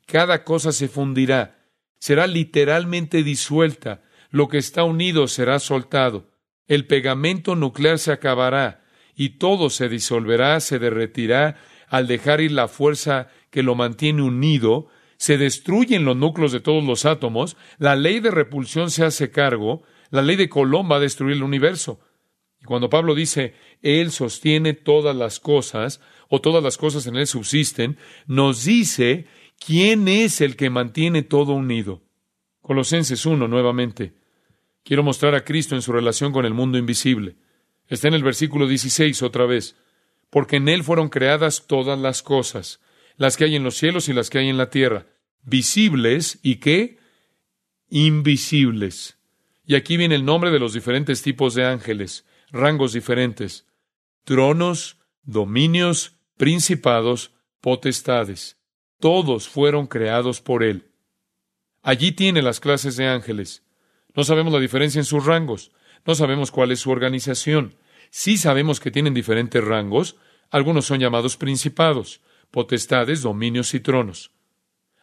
Cada cosa se fundirá, será literalmente disuelta, lo que está unido será soltado. El pegamento nuclear se acabará y todo se disolverá, se derretirá al dejar ir la fuerza que lo mantiene unido, se destruyen los núcleos de todos los átomos, la ley de repulsión se hace cargo, la ley de Colón va a destruir el universo. Y cuando Pablo dice, Él sostiene todas las cosas, o todas las cosas en Él subsisten, nos dice quién es el que mantiene todo unido. Colosenses 1 nuevamente. Quiero mostrar a Cristo en su relación con el mundo invisible. Está en el versículo 16 otra vez. Porque en Él fueron creadas todas las cosas, las que hay en los cielos y las que hay en la tierra, visibles y qué? Invisibles. Y aquí viene el nombre de los diferentes tipos de ángeles, rangos diferentes, tronos, dominios, principados, potestades. Todos fueron creados por Él. Allí tiene las clases de ángeles. No sabemos la diferencia en sus rangos. No sabemos cuál es su organización. Sí sabemos que tienen diferentes rangos. Algunos son llamados principados, potestades, dominios y tronos.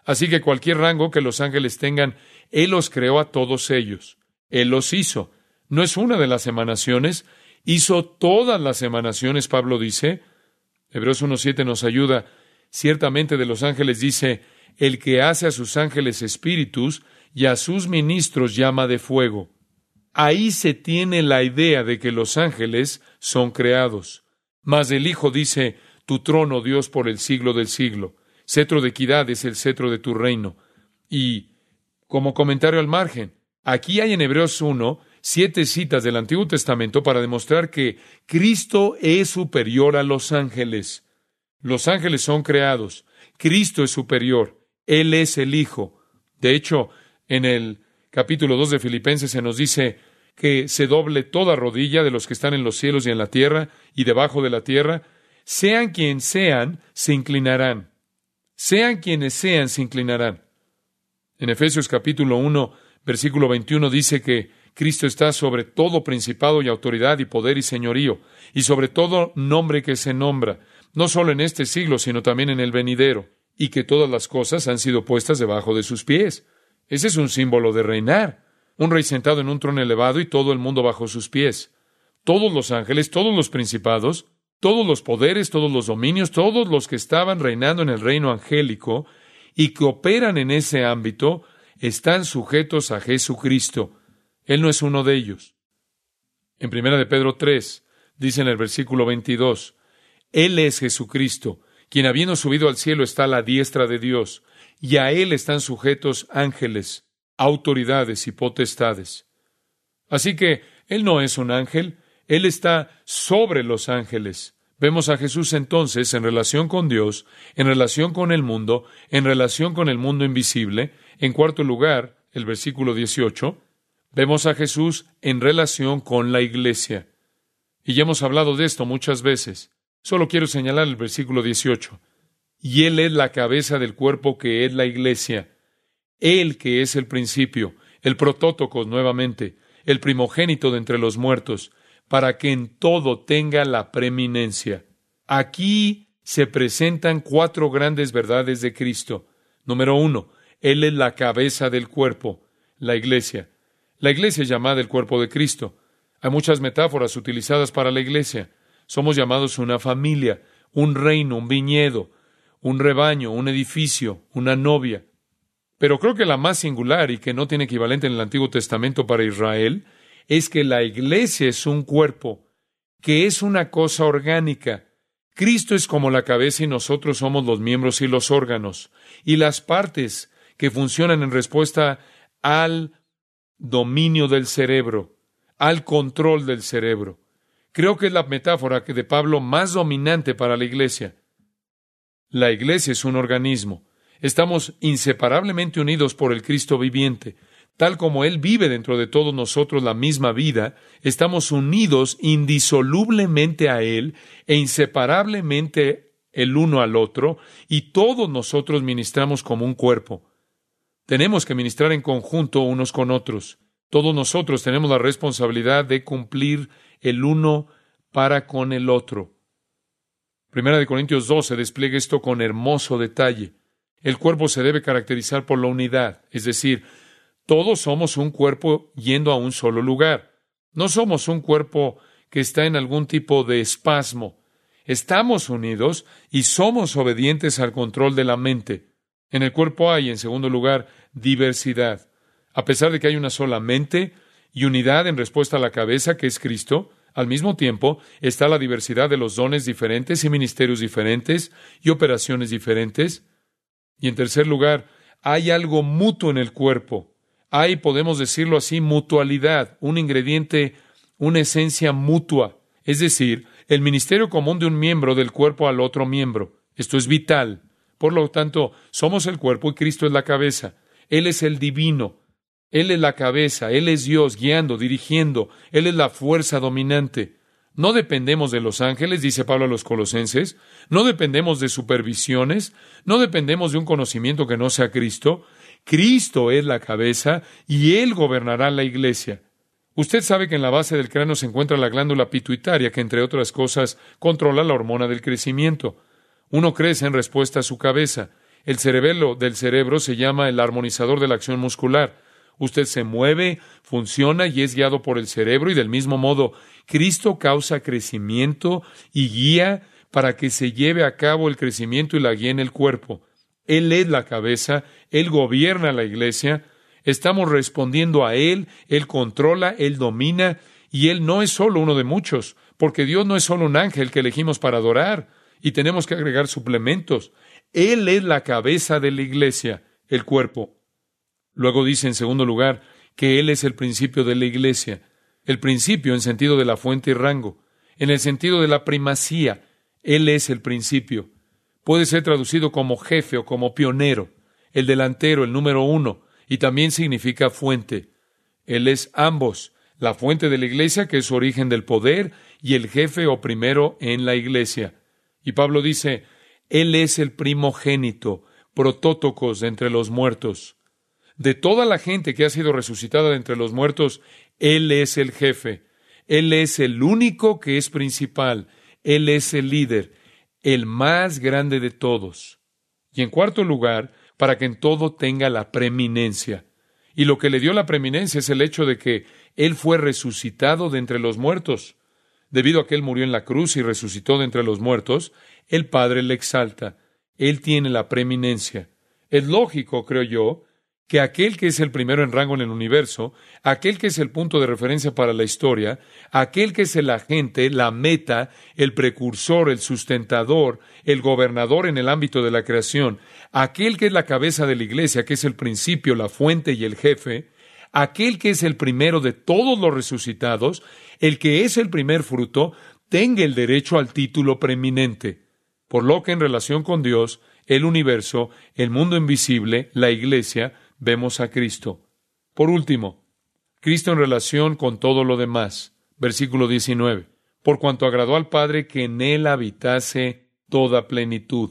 Así que cualquier rango que los ángeles tengan, Él los creó a todos ellos. Él los hizo. No es una de las emanaciones, hizo todas las emanaciones, Pablo dice. Hebreos 1.7 nos ayuda. Ciertamente de los ángeles dice, el que hace a sus ángeles espíritus y a sus ministros llama de fuego. Ahí se tiene la idea de que los ángeles son creados. Mas el Hijo dice, Tu trono, Dios, por el siglo del siglo. Cetro de equidad es el cetro de tu reino. Y, como comentario al margen, aquí hay en Hebreos 1 siete citas del Antiguo Testamento para demostrar que Cristo es superior a los ángeles. Los ángeles son creados. Cristo es superior. Él es el Hijo. De hecho, en el capítulo 2 de Filipenses se nos dice que se doble toda rodilla de los que están en los cielos y en la tierra y debajo de la tierra, sean quien sean, se inclinarán. Sean quienes sean, se inclinarán. En Efesios capítulo 1, versículo 21 dice que Cristo está sobre todo principado y autoridad y poder y señorío, y sobre todo nombre que se nombra, no solo en este siglo, sino también en el venidero, y que todas las cosas han sido puestas debajo de sus pies. Ese es un símbolo de reinar, un rey sentado en un trono elevado y todo el mundo bajo sus pies. Todos los ángeles, todos los principados, todos los poderes, todos los dominios, todos los que estaban reinando en el reino angélico y que operan en ese ámbito, están sujetos a Jesucristo. Él no es uno de ellos. En primera de Pedro 3, dice en el versículo 22, Él es Jesucristo, quien habiendo subido al cielo está a la diestra de Dios, y a Él están sujetos ángeles, autoridades y potestades. Así que Él no es un ángel, Él está sobre los ángeles. Vemos a Jesús entonces en relación con Dios, en relación con el mundo, en relación con el mundo invisible. En cuarto lugar, el versículo 18, Vemos a Jesús en relación con la iglesia. Y ya hemos hablado de esto muchas veces. Solo quiero señalar el versículo 18. Y Él es la cabeza del cuerpo que es la iglesia. Él que es el principio, el protótocos nuevamente, el primogénito de entre los muertos, para que en todo tenga la preeminencia. Aquí se presentan cuatro grandes verdades de Cristo. Número uno, Él es la cabeza del cuerpo, la iglesia. La iglesia es llamada el cuerpo de Cristo. Hay muchas metáforas utilizadas para la iglesia. Somos llamados una familia, un reino, un viñedo, un rebaño, un edificio, una novia. Pero creo que la más singular y que no tiene equivalente en el Antiguo Testamento para Israel es que la iglesia es un cuerpo, que es una cosa orgánica. Cristo es como la cabeza y nosotros somos los miembros y los órganos, y las partes que funcionan en respuesta al dominio del cerebro, al control del cerebro. Creo que es la metáfora de Pablo más dominante para la iglesia. La iglesia es un organismo. Estamos inseparablemente unidos por el Cristo viviente. Tal como Él vive dentro de todos nosotros la misma vida, estamos unidos indisolublemente a Él e inseparablemente el uno al otro, y todos nosotros ministramos como un cuerpo. Tenemos que ministrar en conjunto unos con otros. Todos nosotros tenemos la responsabilidad de cumplir el uno para con el otro. Primera de Corintios 12 despliega esto con hermoso detalle. El cuerpo se debe caracterizar por la unidad, es decir, todos somos un cuerpo yendo a un solo lugar. No somos un cuerpo que está en algún tipo de espasmo. Estamos unidos y somos obedientes al control de la mente. En el cuerpo hay, en segundo lugar, diversidad. A pesar de que hay una sola mente y unidad en respuesta a la cabeza, que es Cristo, al mismo tiempo está la diversidad de los dones diferentes y ministerios diferentes y operaciones diferentes. Y en tercer lugar, hay algo mutuo en el cuerpo. Hay, podemos decirlo así, mutualidad, un ingrediente, una esencia mutua. Es decir, el ministerio común de un miembro del cuerpo al otro miembro. Esto es vital. Por lo tanto, somos el cuerpo y Cristo es la cabeza. Él es el divino. Él es la cabeza. Él es Dios guiando, dirigiendo. Él es la fuerza dominante. No dependemos de los ángeles, dice Pablo a los colosenses. No dependemos de supervisiones. No dependemos de un conocimiento que no sea Cristo. Cristo es la cabeza y Él gobernará la iglesia. Usted sabe que en la base del cráneo se encuentra la glándula pituitaria, que entre otras cosas controla la hormona del crecimiento. Uno crece en respuesta a su cabeza. El cerebelo del cerebro se llama el armonizador de la acción muscular. Usted se mueve, funciona y es guiado por el cerebro y del mismo modo Cristo causa crecimiento y guía para que se lleve a cabo el crecimiento y la guía en el cuerpo. Él es la cabeza, Él gobierna la iglesia, estamos respondiendo a Él, Él controla, Él domina y Él no es solo uno de muchos, porque Dios no es solo un ángel que elegimos para adorar y tenemos que agregar suplementos. Él es la cabeza de la iglesia, el cuerpo. Luego dice en segundo lugar que Él es el principio de la iglesia, el principio en sentido de la fuente y rango, en el sentido de la primacía, Él es el principio. Puede ser traducido como jefe o como pionero. el delantero, el número uno, y también significa fuente. Él es ambos, la fuente de la iglesia, que es su origen del poder, y el jefe o primero en la iglesia. Y Pablo dice, Él es el primogénito, protótocos entre los muertos. De toda la gente que ha sido resucitada de entre los muertos, Él es el jefe. Él es el único que es principal. Él es el líder, el más grande de todos. Y en cuarto lugar, para que en todo tenga la preeminencia. Y lo que le dio la preeminencia es el hecho de que Él fue resucitado de entre los muertos. Debido a que Él murió en la cruz y resucitó de entre los muertos, el Padre le exalta. Él tiene la preeminencia. Es lógico, creo yo, que aquel que es el primero en rango en el universo, aquel que es el punto de referencia para la historia, aquel que es el agente, la meta, el precursor, el sustentador, el gobernador en el ámbito de la creación, aquel que es la cabeza de la iglesia, que es el principio, la fuente y el jefe, aquel que es el primero de todos los resucitados, el que es el primer fruto, tenga el derecho al título preeminente. Por lo que en relación con Dios, el universo, el mundo invisible, la iglesia, vemos a Cristo. Por último, Cristo en relación con todo lo demás. Versículo 19. Por cuanto agradó al Padre que en él habitase toda plenitud.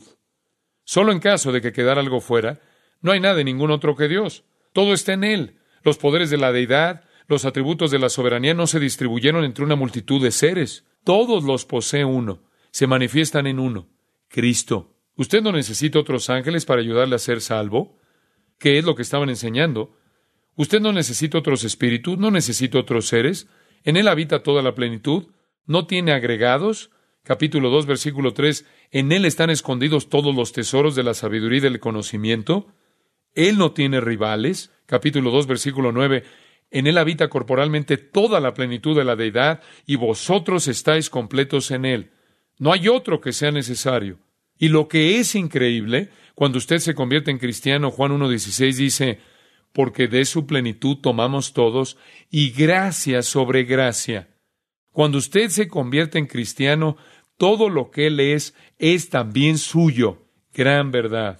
Solo en caso de que quedara algo fuera, no hay nada en ningún otro que Dios. Todo está en él. Los poderes de la deidad, los atributos de la soberanía no se distribuyeron entre una multitud de seres. Todos los posee uno. Se manifiestan en uno. Cristo. ¿Usted no necesita otros ángeles para ayudarle a ser salvo? ¿Qué es lo que estaban enseñando? Usted no necesita otros espíritus, no necesita otros seres. En Él habita toda la plenitud. No tiene agregados. Capítulo 2, versículo 3. En Él están escondidos todos los tesoros de la sabiduría y del conocimiento. Él no tiene rivales. Capítulo 2, versículo 9. En Él habita corporalmente toda la plenitud de la deidad y vosotros estáis completos en Él. No hay otro que sea necesario. Y lo que es increíble, cuando usted se convierte en cristiano, Juan 1.16 dice, porque de su plenitud tomamos todos y gracia sobre gracia. Cuando usted se convierte en cristiano, todo lo que Él es es también suyo. Gran verdad.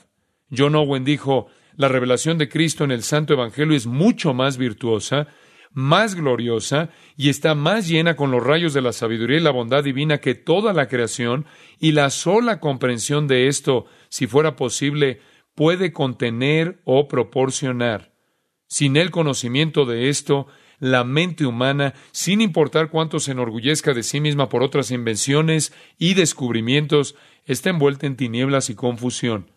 John Owen dijo, la revelación de Cristo en el Santo Evangelio es mucho más virtuosa más gloriosa y está más llena con los rayos de la sabiduría y la bondad divina que toda la creación, y la sola comprensión de esto, si fuera posible, puede contener o proporcionar. Sin el conocimiento de esto, la mente humana, sin importar cuánto se enorgullezca de sí misma por otras invenciones y descubrimientos, está envuelta en tinieblas y confusión.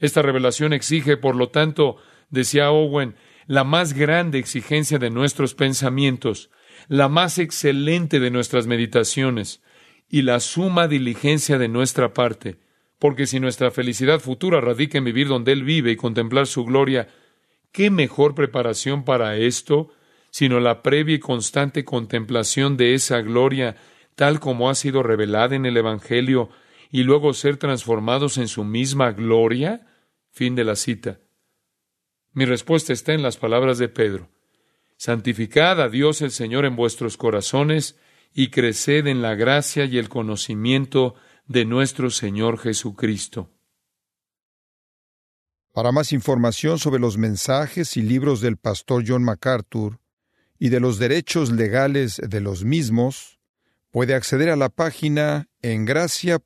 Esta revelación exige, por lo tanto, decía Owen, la más grande exigencia de nuestros pensamientos, la más excelente de nuestras meditaciones y la suma diligencia de nuestra parte, porque si nuestra felicidad futura radica en vivir donde Él vive y contemplar su gloria, ¿qué mejor preparación para esto sino la previa y constante contemplación de esa gloria tal como ha sido revelada en el Evangelio y luego ser transformados en su misma gloria? Fin de la cita. Mi respuesta está en las palabras de Pedro. Santificad a Dios el Señor en vuestros corazones y creced en la gracia y el conocimiento de nuestro Señor Jesucristo. Para más información sobre los mensajes y libros del pastor John MacArthur y de los derechos legales de los mismos, puede acceder a la página en gracia.org.